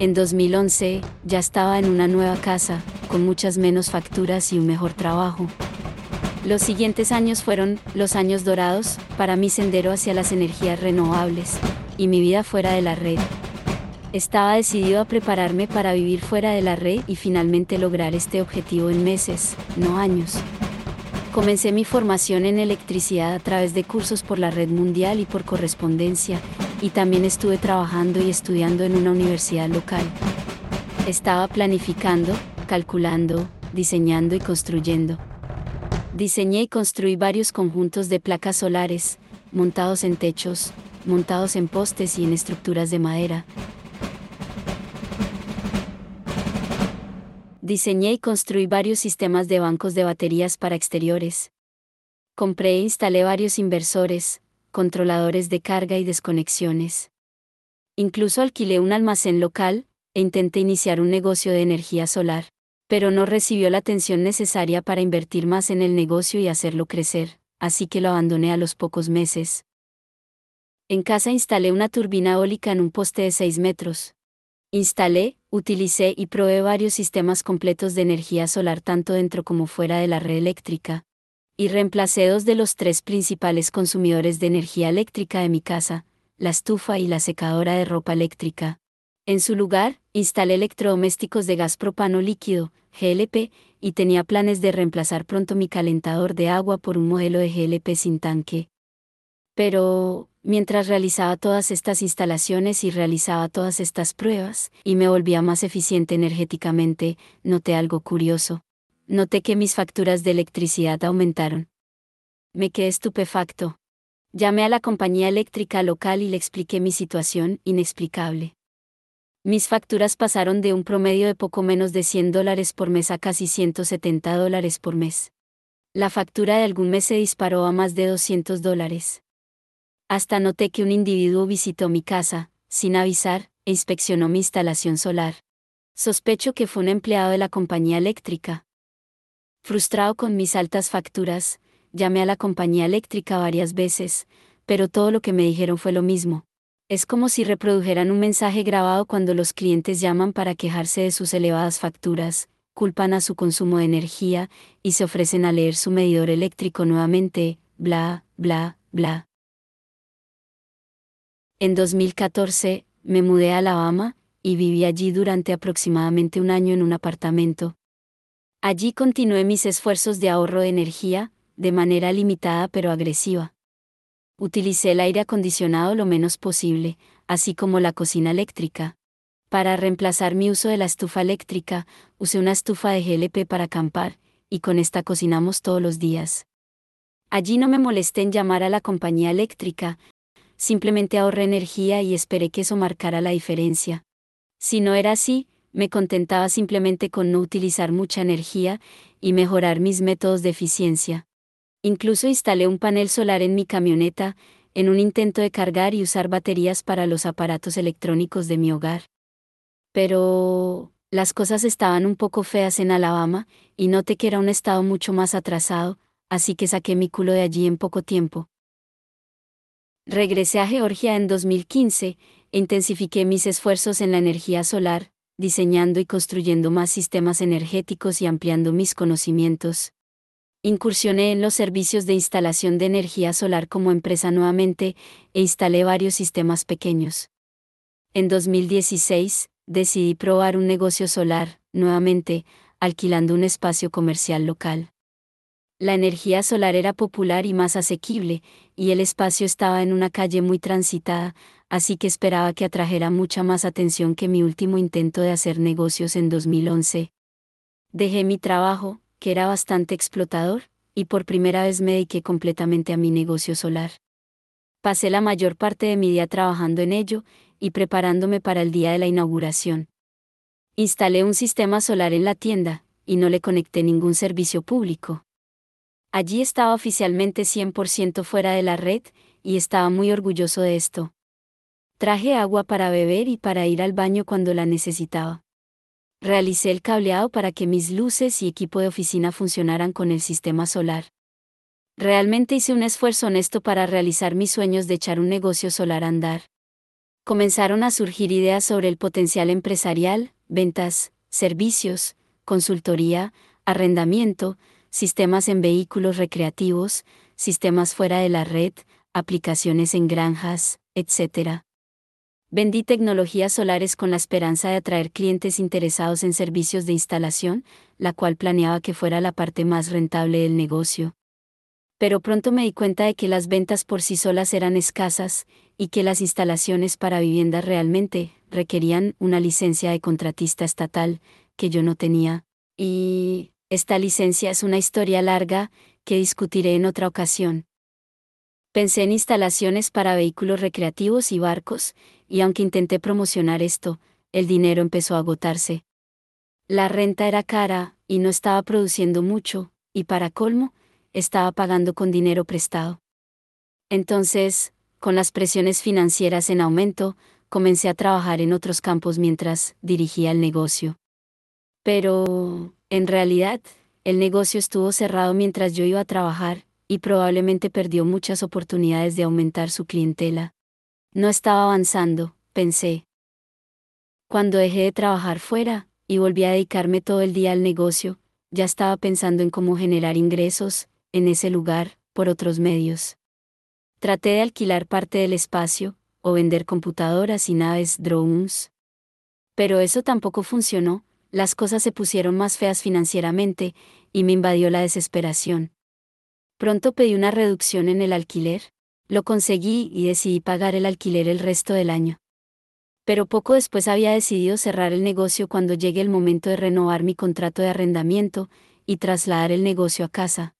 En 2011, ya estaba en una nueva casa, con muchas menos facturas y un mejor trabajo. Los siguientes años fueron los años dorados para mi sendero hacia las energías renovables y mi vida fuera de la red. Estaba decidido a prepararme para vivir fuera de la red y finalmente lograr este objetivo en meses, no años. Comencé mi formación en electricidad a través de cursos por la red mundial y por correspondencia, y también estuve trabajando y estudiando en una universidad local. Estaba planificando, calculando, diseñando y construyendo. Diseñé y construí varios conjuntos de placas solares, montados en techos, montados en postes y en estructuras de madera. Diseñé y construí varios sistemas de bancos de baterías para exteriores. Compré e instalé varios inversores, controladores de carga y desconexiones. Incluso alquilé un almacén local, e intenté iniciar un negocio de energía solar, pero no recibió la atención necesaria para invertir más en el negocio y hacerlo crecer, así que lo abandoné a los pocos meses. En casa instalé una turbina eólica en un poste de 6 metros. Instalé, utilicé y probé varios sistemas completos de energía solar tanto dentro como fuera de la red eléctrica, y reemplacé dos de los tres principales consumidores de energía eléctrica de mi casa, la estufa y la secadora de ropa eléctrica. En su lugar, instalé electrodomésticos de gas propano líquido, GLP, y tenía planes de reemplazar pronto mi calentador de agua por un modelo de GLP sin tanque. Pero, mientras realizaba todas estas instalaciones y realizaba todas estas pruebas, y me volvía más eficiente energéticamente, noté algo curioso noté que mis facturas de electricidad aumentaron. Me quedé estupefacto. Llamé a la compañía eléctrica local y le expliqué mi situación inexplicable. Mis facturas pasaron de un promedio de poco menos de 100 dólares por mes a casi 170 dólares por mes. La factura de algún mes se disparó a más de 200 dólares. Hasta noté que un individuo visitó mi casa, sin avisar, e inspeccionó mi instalación solar. Sospecho que fue un empleado de la compañía eléctrica. Frustrado con mis altas facturas, llamé a la compañía eléctrica varias veces, pero todo lo que me dijeron fue lo mismo. Es como si reprodujeran un mensaje grabado cuando los clientes llaman para quejarse de sus elevadas facturas, culpan a su consumo de energía, y se ofrecen a leer su medidor eléctrico nuevamente, bla, bla, bla. En 2014, me mudé a Alabama, y viví allí durante aproximadamente un año en un apartamento, Allí continué mis esfuerzos de ahorro de energía, de manera limitada pero agresiva. Utilicé el aire acondicionado lo menos posible, así como la cocina eléctrica. Para reemplazar mi uso de la estufa eléctrica, usé una estufa de GLP para acampar, y con esta cocinamos todos los días. Allí no me molesté en llamar a la compañía eléctrica, simplemente ahorré energía y esperé que eso marcara la diferencia. Si no era así, me contentaba simplemente con no utilizar mucha energía y mejorar mis métodos de eficiencia. Incluso instalé un panel solar en mi camioneta, en un intento de cargar y usar baterías para los aparatos electrónicos de mi hogar. Pero las cosas estaban un poco feas en Alabama, y noté que era un estado mucho más atrasado, así que saqué mi culo de allí en poco tiempo. Regresé a Georgia en 2015, e intensifiqué mis esfuerzos en la energía solar, diseñando y construyendo más sistemas energéticos y ampliando mis conocimientos. Incursioné en los servicios de instalación de energía solar como empresa nuevamente e instalé varios sistemas pequeños. En 2016, decidí probar un negocio solar, nuevamente, alquilando un espacio comercial local. La energía solar era popular y más asequible, y el espacio estaba en una calle muy transitada, así que esperaba que atrajera mucha más atención que mi último intento de hacer negocios en 2011. Dejé mi trabajo, que era bastante explotador, y por primera vez me dediqué completamente a mi negocio solar. Pasé la mayor parte de mi día trabajando en ello, y preparándome para el día de la inauguración. Instalé un sistema solar en la tienda, y no le conecté ningún servicio público. Allí estaba oficialmente 100% fuera de la red, y estaba muy orgulloso de esto. Traje agua para beber y para ir al baño cuando la necesitaba. Realicé el cableado para que mis luces y equipo de oficina funcionaran con el sistema solar. Realmente hice un esfuerzo honesto para realizar mis sueños de echar un negocio solar a andar. Comenzaron a surgir ideas sobre el potencial empresarial, ventas, servicios, consultoría, arrendamiento, sistemas en vehículos recreativos, sistemas fuera de la red, aplicaciones en granjas, etc. Vendí tecnologías solares con la esperanza de atraer clientes interesados en servicios de instalación, la cual planeaba que fuera la parte más rentable del negocio. Pero pronto me di cuenta de que las ventas por sí solas eran escasas, y que las instalaciones para viviendas realmente requerían una licencia de contratista estatal, que yo no tenía. Y esta licencia es una historia larga, que discutiré en otra ocasión. Pensé en instalaciones para vehículos recreativos y barcos, y aunque intenté promocionar esto, el dinero empezó a agotarse. La renta era cara, y no estaba produciendo mucho, y para colmo, estaba pagando con dinero prestado. Entonces, con las presiones financieras en aumento, comencé a trabajar en otros campos mientras dirigía el negocio. Pero, en realidad, el negocio estuvo cerrado mientras yo iba a trabajar, y probablemente perdió muchas oportunidades de aumentar su clientela. No estaba avanzando, pensé. Cuando dejé de trabajar fuera, y volví a dedicarme todo el día al negocio, ya estaba pensando en cómo generar ingresos, en ese lugar, por otros medios. Traté de alquilar parte del espacio, o vender computadoras y naves drones. Pero eso tampoco funcionó, las cosas se pusieron más feas financieramente, y me invadió la desesperación. Pronto pedí una reducción en el alquiler, lo conseguí y decidí pagar el alquiler el resto del año. Pero poco después había decidido cerrar el negocio cuando llegue el momento de renovar mi contrato de arrendamiento y trasladar el negocio a casa.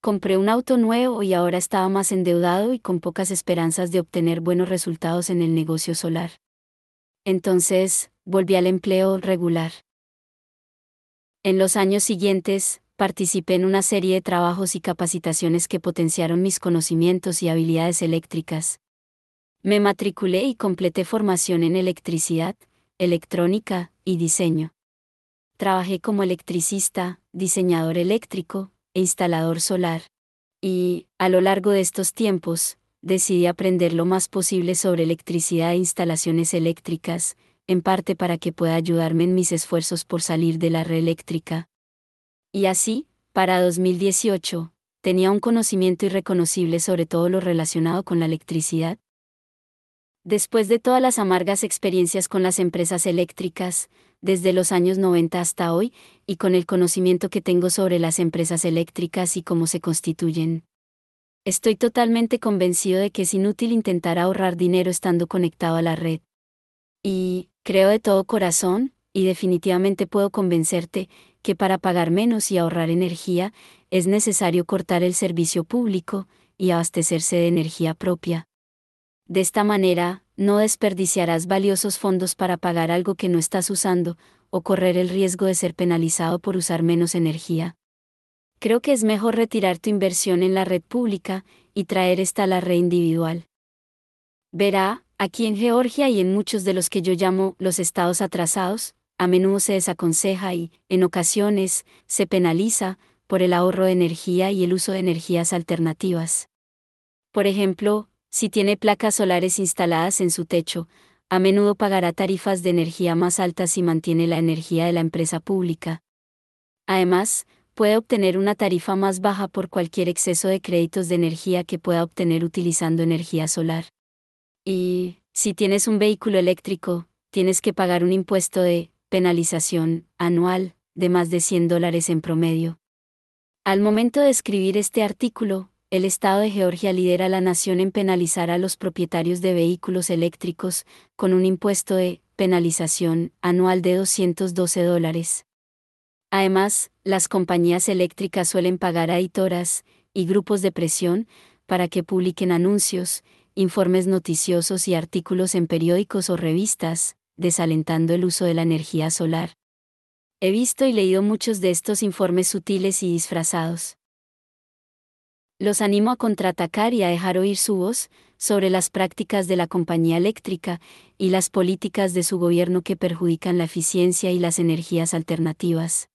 Compré un auto nuevo y ahora estaba más endeudado y con pocas esperanzas de obtener buenos resultados en el negocio solar. Entonces, volví al empleo regular. En los años siguientes, participé en una serie de trabajos y capacitaciones que potenciaron mis conocimientos y habilidades eléctricas. Me matriculé y completé formación en electricidad, electrónica y diseño. Trabajé como electricista, diseñador eléctrico e instalador solar. Y, a lo largo de estos tiempos, decidí aprender lo más posible sobre electricidad e instalaciones eléctricas, en parte para que pueda ayudarme en mis esfuerzos por salir de la red eléctrica. Y así, para 2018, tenía un conocimiento irreconocible sobre todo lo relacionado con la electricidad. Después de todas las amargas experiencias con las empresas eléctricas, desde los años 90 hasta hoy, y con el conocimiento que tengo sobre las empresas eléctricas y cómo se constituyen, estoy totalmente convencido de que es inútil intentar ahorrar dinero estando conectado a la red. Y, Creo de todo corazón, y definitivamente puedo convencerte, que para pagar menos y ahorrar energía, es necesario cortar el servicio público y abastecerse de energía propia. De esta manera, no desperdiciarás valiosos fondos para pagar algo que no estás usando, o correr el riesgo de ser penalizado por usar menos energía. Creo que es mejor retirar tu inversión en la red pública y traer esta a la red individual. Verá, Aquí en Georgia y en muchos de los que yo llamo los estados atrasados, a menudo se desaconseja y, en ocasiones, se penaliza por el ahorro de energía y el uso de energías alternativas. Por ejemplo, si tiene placas solares instaladas en su techo, a menudo pagará tarifas de energía más altas si mantiene la energía de la empresa pública. Además, puede obtener una tarifa más baja por cualquier exceso de créditos de energía que pueda obtener utilizando energía solar. Y, si tienes un vehículo eléctrico, tienes que pagar un impuesto de penalización anual de más de 100 dólares en promedio. Al momento de escribir este artículo, el Estado de Georgia lidera la nación en penalizar a los propietarios de vehículos eléctricos con un impuesto de penalización anual de 212 dólares. Además, las compañías eléctricas suelen pagar a editoras y grupos de presión para que publiquen anuncios, informes noticiosos y artículos en periódicos o revistas, desalentando el uso de la energía solar. He visto y leído muchos de estos informes sutiles y disfrazados. Los animo a contraatacar y a dejar oír su voz sobre las prácticas de la compañía eléctrica y las políticas de su gobierno que perjudican la eficiencia y las energías alternativas.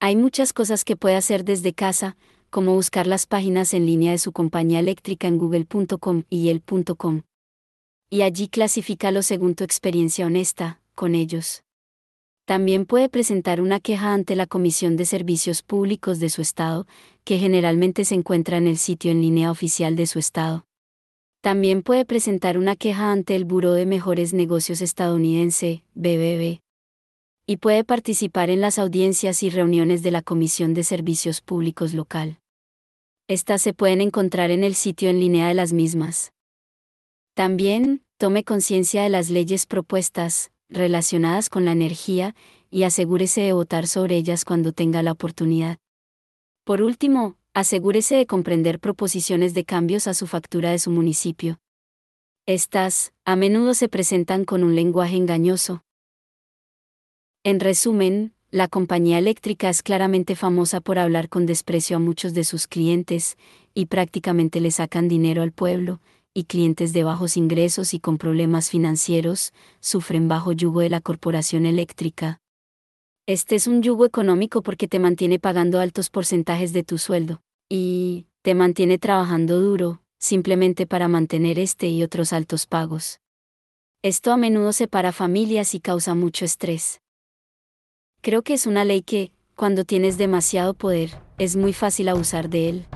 Hay muchas cosas que puede hacer desde casa, como buscar las páginas en línea de su compañía eléctrica en google.com y el.com. y allí clasifícalo según tu experiencia honesta con ellos. También puede presentar una queja ante la Comisión de Servicios Públicos de su estado, que generalmente se encuentra en el sitio en línea oficial de su estado. También puede presentar una queja ante el Buró de Mejores Negocios estadounidense, BBB. Y puede participar en las audiencias y reuniones de la Comisión de Servicios Públicos local. Estas se pueden encontrar en el sitio en línea de las mismas. También, tome conciencia de las leyes propuestas, relacionadas con la energía, y asegúrese de votar sobre ellas cuando tenga la oportunidad. Por último, asegúrese de comprender proposiciones de cambios a su factura de su municipio. Estas, a menudo se presentan con un lenguaje engañoso. En resumen, la compañía eléctrica es claramente famosa por hablar con desprecio a muchos de sus clientes, y prácticamente le sacan dinero al pueblo, y clientes de bajos ingresos y con problemas financieros, sufren bajo yugo de la corporación eléctrica. Este es un yugo económico porque te mantiene pagando altos porcentajes de tu sueldo, y te mantiene trabajando duro, simplemente para mantener este y otros altos pagos. Esto a menudo separa familias y causa mucho estrés. Creo que es una ley que, cuando tienes demasiado poder, es muy fácil abusar de él.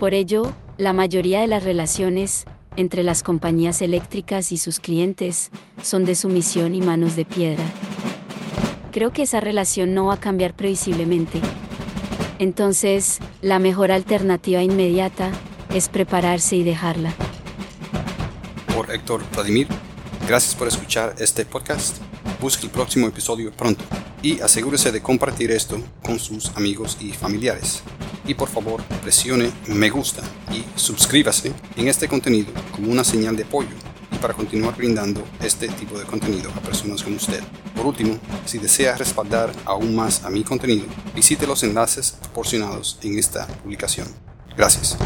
Por ello, la mayoría de las relaciones, entre las compañías eléctricas y sus clientes, son de sumisión y manos de piedra. Creo que esa relación no va a cambiar previsiblemente. Entonces, la mejor alternativa inmediata es prepararse y dejarla. Por Héctor Vladimir, gracias por escuchar este podcast. Busque el próximo episodio pronto y asegúrese de compartir esto con sus amigos y familiares y por favor presione me gusta y suscríbase en este contenido como una señal de apoyo y para continuar brindando este tipo de contenido a personas como usted. Por último, si desea respaldar aún más a mi contenido, visite los enlaces proporcionados en esta publicación. Gracias.